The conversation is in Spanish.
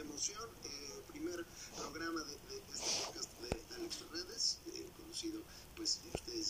emoción, eh, primer programa de, este podcast de Alex Fernández, eh, conocido, pues, este,